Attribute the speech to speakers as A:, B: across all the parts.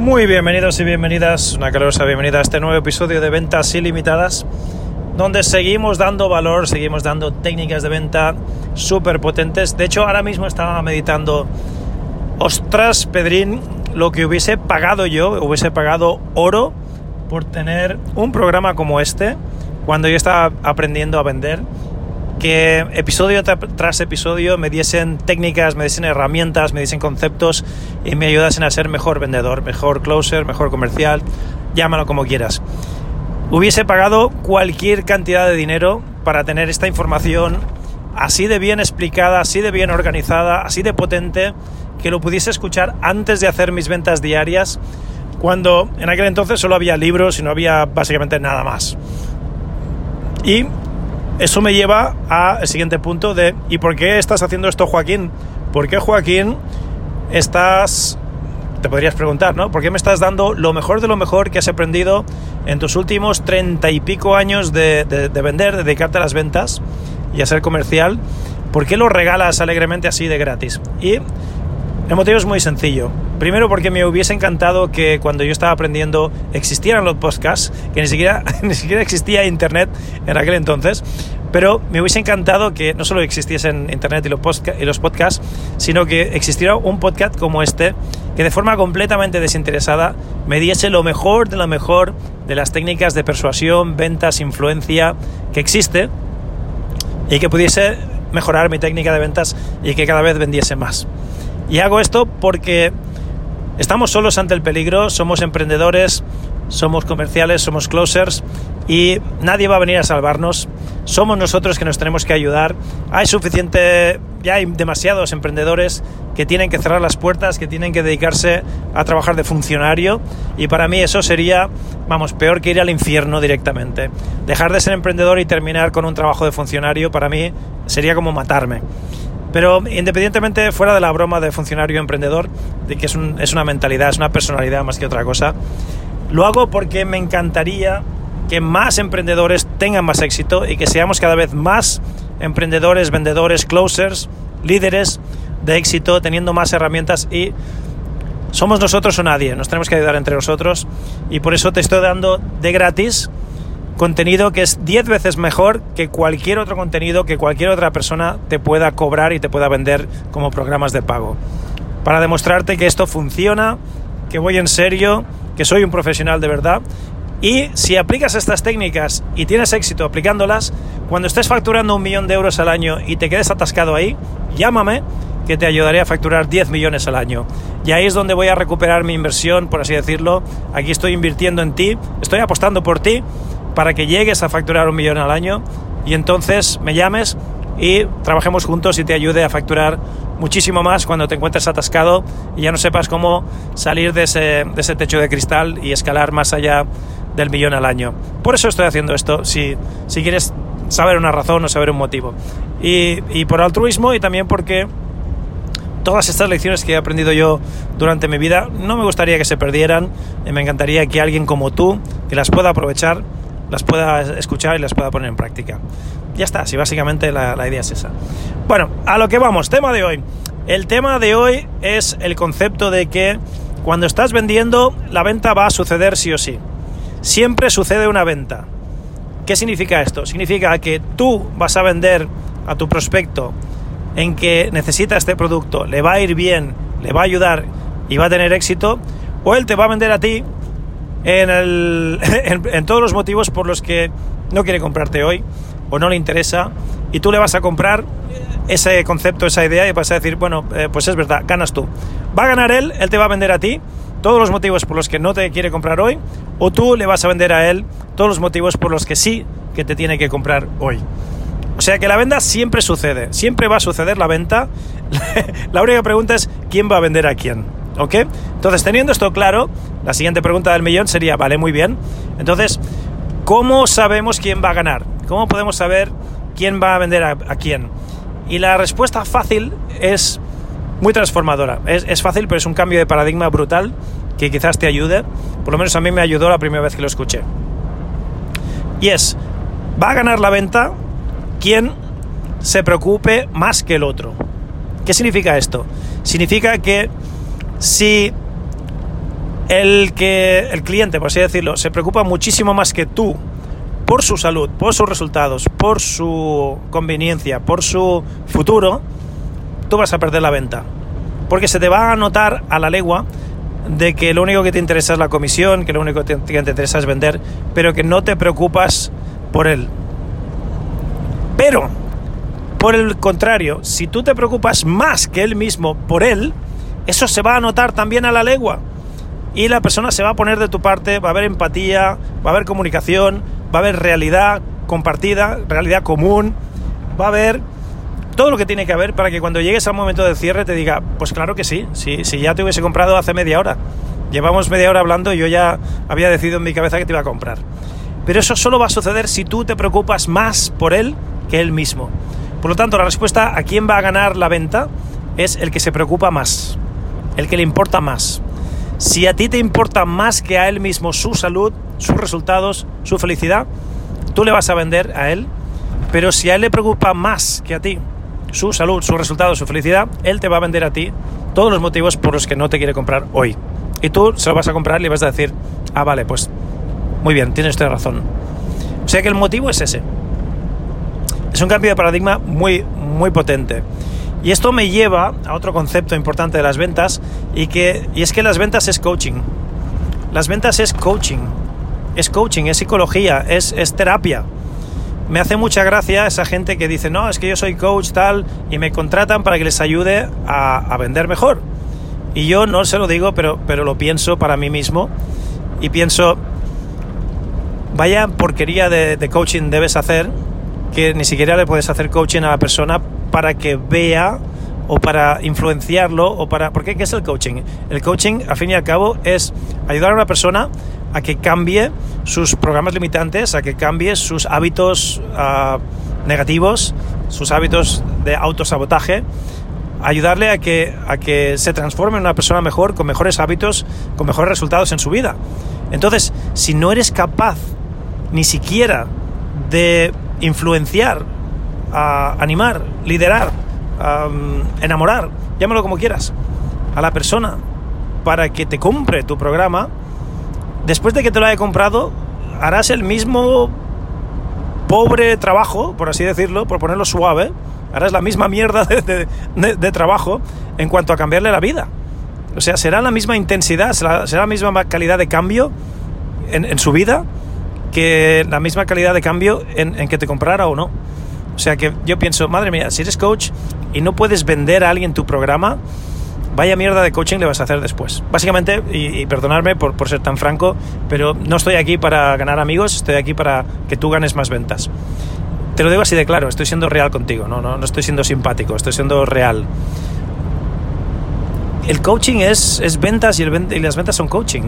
A: Muy bienvenidos y bienvenidas, una calurosa bienvenida a este nuevo episodio de Ventas Ilimitadas, donde seguimos dando valor, seguimos dando técnicas de venta súper potentes. De hecho, ahora mismo estaba meditando, ostras, Pedrín, lo que hubiese pagado yo, hubiese pagado oro por tener un programa como este, cuando yo estaba aprendiendo a vender que episodio tras episodio me diesen técnicas, me diesen herramientas, me diesen conceptos y me ayudasen a ser mejor vendedor, mejor closer, mejor comercial, llámalo como quieras. Hubiese pagado cualquier cantidad de dinero para tener esta información así de bien explicada, así de bien organizada, así de potente, que lo pudiese escuchar antes de hacer mis ventas diarias, cuando en aquel entonces solo había libros y no había básicamente nada más. Y eso me lleva al siguiente punto de ¿y por qué estás haciendo esto, Joaquín? ¿Por qué, Joaquín, estás... Te podrías preguntar, ¿no? ¿Por qué me estás dando lo mejor de lo mejor que has aprendido en tus últimos treinta y pico años de, de vender, de dedicarte a las ventas y a ser comercial? ¿Por qué lo regalas alegremente así de gratis? Y el motivo es muy sencillo. Primero porque me hubiese encantado que cuando yo estaba aprendiendo existieran los podcasts, que ni siquiera, existía internet en aquel entonces, pero me hubiese encantado que no solo existiesen internet y los, y los podcasts, sino que existiera un podcast como este, que de forma completamente desinteresada me diese lo mejor de lo mejor de las técnicas de persuasión, ventas, influencia que existe y que pudiese mejorar mi técnica de ventas y que cada vez vendiese más. Y hago esto porque estamos solos ante el peligro, somos emprendedores, somos comerciales, somos closers y nadie va a venir a salvarnos. Somos nosotros que nos tenemos que ayudar. Hay suficiente, ya hay demasiados emprendedores que tienen que cerrar las puertas, que tienen que dedicarse a trabajar de funcionario y para mí eso sería, vamos, peor que ir al infierno directamente. Dejar de ser emprendedor y terminar con un trabajo de funcionario para mí sería como matarme. Pero independientemente, fuera de la broma de funcionario emprendedor, de que es, es una mentalidad, es una personalidad más que otra cosa, lo hago porque me encantaría que más emprendedores tengan más éxito y que seamos cada vez más emprendedores, vendedores, closers, líderes de éxito, teniendo más herramientas y somos nosotros o nadie, nos tenemos que ayudar entre nosotros y por eso te estoy dando de gratis contenido que es 10 veces mejor que cualquier otro contenido que cualquier otra persona te pueda cobrar y te pueda vender como programas de pago. Para demostrarte que esto funciona, que voy en serio, que soy un profesional de verdad. Y si aplicas estas técnicas y tienes éxito aplicándolas, cuando estés facturando un millón de euros al año y te quedes atascado ahí, llámame que te ayudaré a facturar 10 millones al año. Y ahí es donde voy a recuperar mi inversión, por así decirlo. Aquí estoy invirtiendo en ti, estoy apostando por ti para que llegues a facturar un millón al año y entonces me llames y trabajemos juntos y te ayude a facturar muchísimo más cuando te encuentres atascado y ya no sepas cómo salir de ese, de ese techo de cristal y escalar más allá del millón al año. Por eso estoy haciendo esto, si, si quieres saber una razón o saber un motivo. Y, y por altruismo y también porque todas estas lecciones que he aprendido yo durante mi vida no me gustaría que se perdieran me encantaría que alguien como tú que las pueda aprovechar las pueda escuchar y las pueda poner en práctica. Ya está, si básicamente la, la idea es esa. Bueno, a lo que vamos, tema de hoy. El tema de hoy es el concepto de que cuando estás vendiendo, la venta va a suceder sí o sí. Siempre sucede una venta. ¿Qué significa esto? Significa que tú vas a vender a tu prospecto en que necesita este producto, le va a ir bien, le va a ayudar y va a tener éxito, o él te va a vender a ti en, todos los motivos por los que no quiere comprarte hoy o no le interesa y tú le vas a comprar ese concepto, esa idea y vas a decir, bueno, eh, pues es verdad, ganas tú. Va a ganar él, él te va a vender a ti todos los motivos por los que no te quiere comprar hoy o tú le vas a vender a él todos los motivos por los que sí que te tiene que comprar hoy. O sea que la venta siempre sucede, siempre va a suceder la venta. la única pregunta es quién va a vender a quién. ¿Ok? Entonces, teniendo esto claro, la siguiente pregunta del millón sería, vale, muy bien. Entonces, ¿cómo sabemos quién va a ganar? ¿Cómo podemos saber quién va a vender a, quién? Y la respuesta fácil es muy transformadora. Es, es, fácil, pero es un cambio de paradigma brutal que quizás te ayude. Por lo menos a mí me ayudó la primera vez que lo escuché. Y es, va a ganar la venta quien se preocupe más que el otro. ¿Qué significa esto? Significa que si el que el cliente, por así decirlo, se preocupa muchísimo más que tú por su salud, por sus resultados, por su conveniencia, por su futuro, tú vas a perder la venta. Porque se te va a notar a la legua de que lo único que te interesa es la comisión, que lo único que te, interesa es vender, pero que no te preocupas por él. Pero, por el contrario, si tú te preocupas más que él mismo por él, eso se va a notar también a la legua. Y la persona se va a poner de tu parte, va a haber empatía, va a haber comunicación, va a haber realidad compartida, realidad común, va a haber todo lo que tiene que haber para que cuando llegues al momento del cierre te diga, pues claro que sí, si, si ya te hubiese comprado hace media hora. Llevamos media hora hablando y yo ya había decidido en mi cabeza que te iba a comprar. Pero eso solo va a suceder si tú te preocupas más por él que él mismo. Por lo tanto, la respuesta a quién va a ganar la venta es el que se preocupa más, el que le importa más. Si a ti te importa más que a él mismo su salud, sus resultados, su felicidad, tú le vas a vender a él. Pero si a él le preocupa más que a ti su salud, sus resultados, su felicidad, él te va a vender a ti todos los motivos por los que no te quiere comprar hoy. Y tú se lo vas a comprar y le vas a decir, ah, vale, pues muy bien, tienes usted razón. O sea que el motivo es ese. Es un cambio de paradigma muy, muy potente. Y esto me lleva a otro concepto importante de las ventas y, que, y es que las ventas es coaching. Las ventas es coaching. Es coaching, es psicología, es, es terapia. Me hace mucha gracia esa gente que dice, no, es que yo soy coach tal y me contratan para que les ayude a, a vender mejor. Y yo no se lo digo, pero, pero lo pienso para mí mismo y pienso, vaya porquería de, de coaching debes hacer que ni siquiera le puedes hacer coaching a la persona para que vea o para influenciarlo o para... ¿Por qué? ¿Qué es el coaching? El coaching, al fin y al cabo, es ayudar a una persona a que cambie sus programas limitantes, a que cambie sus hábitos uh, negativos, sus hábitos de autosabotaje, ayudarle a que, a que se transforme en una persona mejor, con mejores hábitos, con mejores resultados en su vida. Entonces, si no eres capaz ni siquiera de influenciar, a animar, liderar, enamorar, llámalo como quieras, a la persona para que te compre tu programa, después de que te lo haya comprado, harás el mismo pobre trabajo, por así decirlo, por ponerlo suave, harás la misma mierda de, trabajo en cuanto a cambiarle la vida. O sea, será la misma intensidad, será, la misma calidad de cambio en, su vida que la misma calidad de cambio en, en que te comprara o no. O sea que yo pienso, madre mía, si eres coach y no puedes vender a alguien tu programa, vaya mierda de coaching le vas a hacer después. Básicamente, y, perdonarme por, por, ser tan franco, pero no estoy aquí para ganar amigos, estoy aquí para que tú ganes más ventas. Te lo digo así de claro, estoy siendo real contigo, no, no, no estoy siendo simpático, estoy siendo real. El coaching es, es ventas y, el, y las ventas son coaching.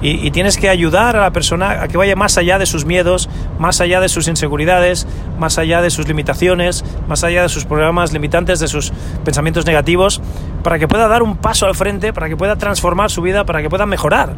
A: Y, tienes que ayudar a la persona a que vaya más allá de sus miedos, más allá de sus inseguridades, más allá de sus limitaciones, más allá de sus programas limitantes, de sus pensamientos negativos, para que pueda dar un paso al frente, para que pueda transformar su vida, para que pueda mejorar.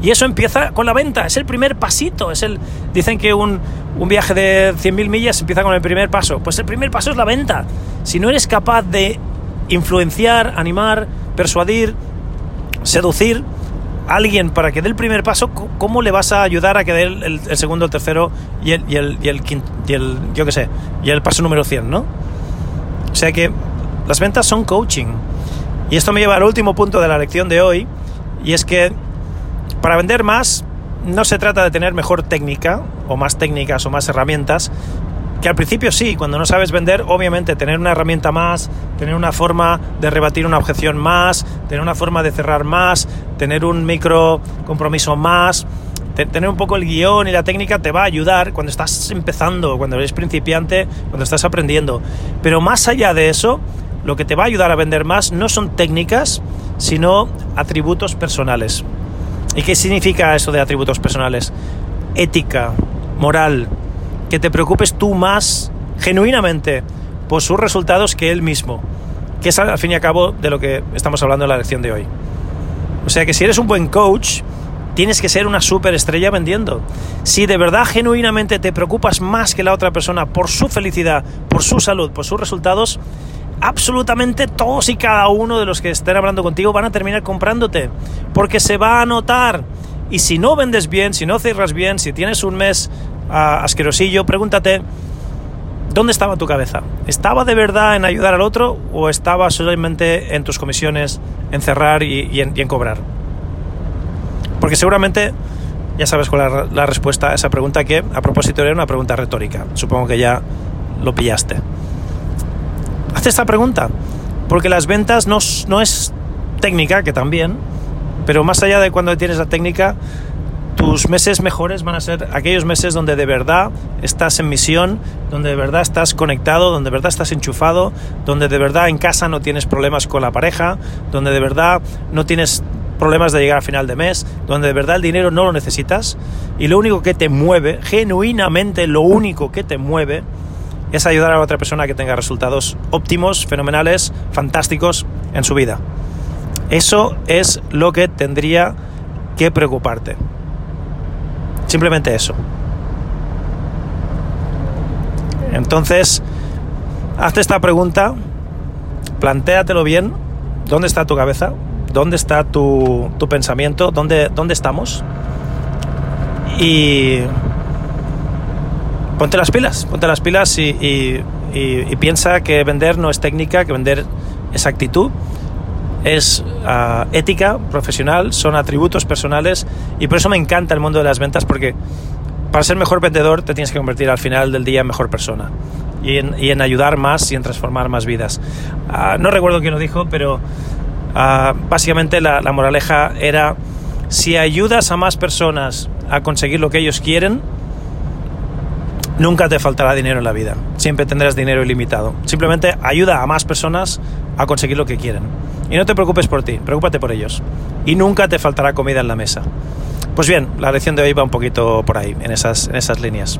A: Y eso empieza con la venta, es el primer pasito. Es el, dicen que un, un viaje de 100.000 millas empieza con el primer paso. Pues el primer paso es la venta. Si no eres capaz de influenciar, animar, persuadir, seducir, alguien para que dé el primer paso, ¿cómo le vas a ayudar a que dé el, segundo, el tercero y el, y el, y el, y el, yo qué sé, y el paso número 100, ¿no? O sea que las ventas son coaching. Y esto me lleva al último punto de la lección de hoy, y es que para vender más no se trata de tener mejor técnica, o más técnicas, o más herramientas, que al principio sí, cuando no sabes vender, obviamente tener una herramienta más, tener una forma de rebatir una objeción más, tener una forma de cerrar más, tener un micro compromiso más, tener un poco el guion y la técnica te va a ayudar cuando estás empezando, cuando eres principiante, cuando estás aprendiendo. Pero más allá de eso, lo que te va a ayudar a vender más no son técnicas, sino atributos personales. ¿Y qué significa eso de atributos personales? Ética, moral, que te preocupes tú más genuinamente por sus resultados que él mismo, que es al fin y al cabo de lo que estamos hablando en la lección de hoy. O sea que si eres un buen coach, tienes que ser una superestrella vendiendo. Si de verdad genuinamente te preocupas más que la otra persona por su felicidad, por su salud, por sus resultados, absolutamente todos y cada uno de los que estén hablando contigo van a terminar comprándote, porque se va a notar. Y si no vendes bien, si no cierras bien, si tienes un mes asquerosillo, pregúntate, ¿dónde estaba tu cabeza? ¿Estaba de verdad en ayudar al otro o estaba solamente en tus comisiones, en cerrar y, en, cobrar? Porque seguramente ya sabes cuál es la respuesta a esa pregunta que a propósito era una pregunta retórica. Supongo que ya lo pillaste. Hazte esta pregunta, porque las ventas no es técnica, que también, pero más allá de cuando tienes la técnica, tus meses mejores van a ser aquellos meses donde de verdad estás en misión, donde de verdad estás conectado, donde de verdad estás enchufado, donde de verdad en casa no tienes problemas con la pareja, donde de verdad no tienes problemas de llegar a final de mes, donde de verdad el dinero no lo necesitas y lo único que te mueve, genuinamente lo único que te mueve, es ayudar a otra persona que tenga resultados óptimos, fenomenales, fantásticos en su vida. Eso es lo que tendría que preocuparte. Simplemente eso. Entonces, hazte esta pregunta, plantéatelo bien, ¿dónde está tu cabeza? ¿Dónde está tu, pensamiento? ¿Dónde, ¿Dónde estamos? Y ponte las pilas, ponte las pilas y, piensa que vender no es técnica, que vender es actitud, es ah, ética profesional, son atributos personales y por eso me encanta el mundo de las ventas porque para ser mejor vendedor te tienes que convertir al final del día en mejor persona y en, ayudar más y en transformar más vidas. Ah, no recuerdo quién lo dijo, pero ah, básicamente la moraleja era si ayudas a más personas a conseguir lo que ellos quieren, Nunca te faltará dinero en la vida, siempre tendrás dinero ilimitado. Simplemente ayuda a más personas a conseguir lo que quieren. Y no te preocupes por ti, preocúpate por ellos. Y nunca te faltará comida en la mesa. Pues bien, la lección de hoy va un poquito por ahí, en esas, en esas líneas.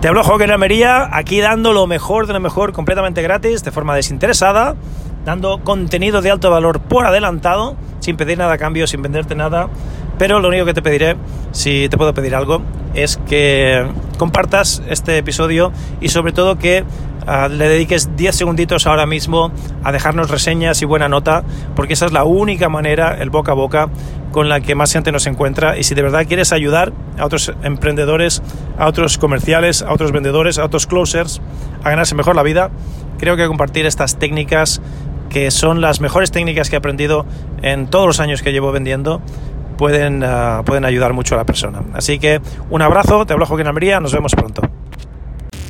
A: Te hablo Joaquín Almería, aquí dando lo mejor de lo mejor, completamente gratis, de forma desinteresada, dando contenido de alto valor por adelantado, sin pedir nada a cambio, sin venderte nada. Pero lo único que te pediré, si te puedo pedir algo, es que compartas este episodio y sobre todo que ah, le dediques 10 segunditos ahora mismo a dejarnos reseñas y buena nota, porque esa es la única manera, el boca a boca, con la que más gente nos encuentra. Y si de verdad quieres ayudar a otros emprendedores, a otros comerciales, a otros vendedores, a otros closers a ganarse mejor la vida, creo que compartir estas técnicas que son las mejores técnicas que he aprendido en todos los años que llevo vendiendo, pueden, ah, pueden ayudar mucho a la persona. Así que un abrazo, te hablo Joaquín Almería, nos vemos pronto.